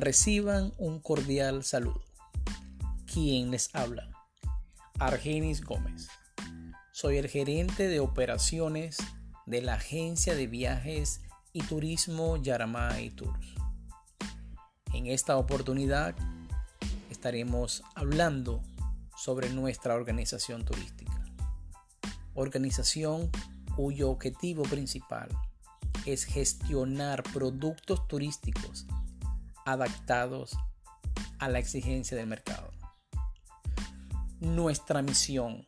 Reciban un cordial saludo. ¿Quién les habla? Argenis Gómez. Soy el gerente de operaciones de la agencia de viajes y turismo Yaramay Tours. En esta oportunidad estaremos hablando sobre nuestra organización turística. Organización cuyo objetivo principal es gestionar productos turísticos adaptados a la exigencia del mercado. Nuestra misión,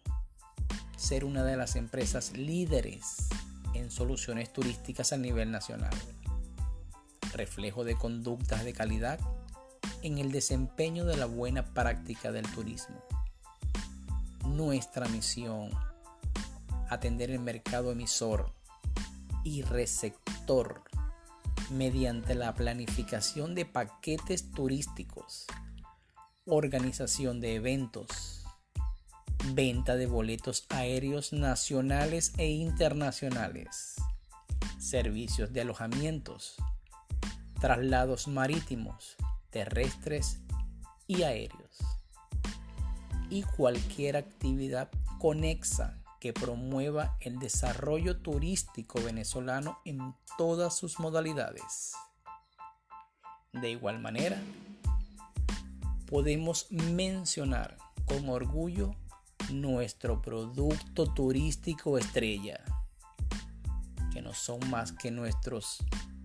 ser una de las empresas líderes en soluciones turísticas a nivel nacional. Reflejo de conductas de calidad en el desempeño de la buena práctica del turismo. Nuestra misión, atender el mercado emisor y receptor mediante la planificación de paquetes turísticos, organización de eventos, venta de boletos aéreos nacionales e internacionales, servicios de alojamientos, traslados marítimos, terrestres y aéreos, y cualquier actividad conexa que promueva el desarrollo turístico venezolano en todas sus modalidades. De igual manera, podemos mencionar con orgullo nuestro producto turístico estrella, que no son más que nuestros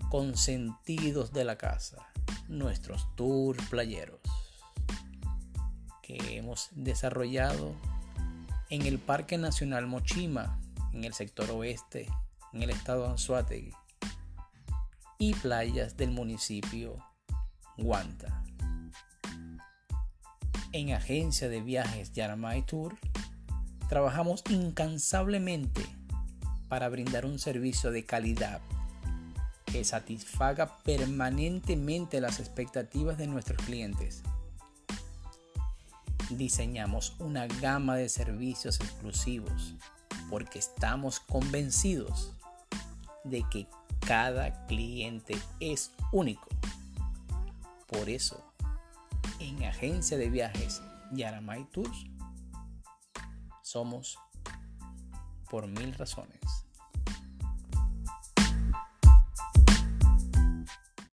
consentidos de la casa, nuestros tours playeros, que hemos desarrollado en el Parque Nacional Mochima, en el sector oeste, en el estado Anzuategui, y playas del municipio Guanta. En Agencia de Viajes Yaramay Tour, trabajamos incansablemente para brindar un servicio de calidad que satisfaga permanentemente las expectativas de nuestros clientes diseñamos una gama de servicios exclusivos porque estamos convencidos de que cada cliente es único. Por eso, en Agencia de Viajes Yaramay Tours, somos por mil razones.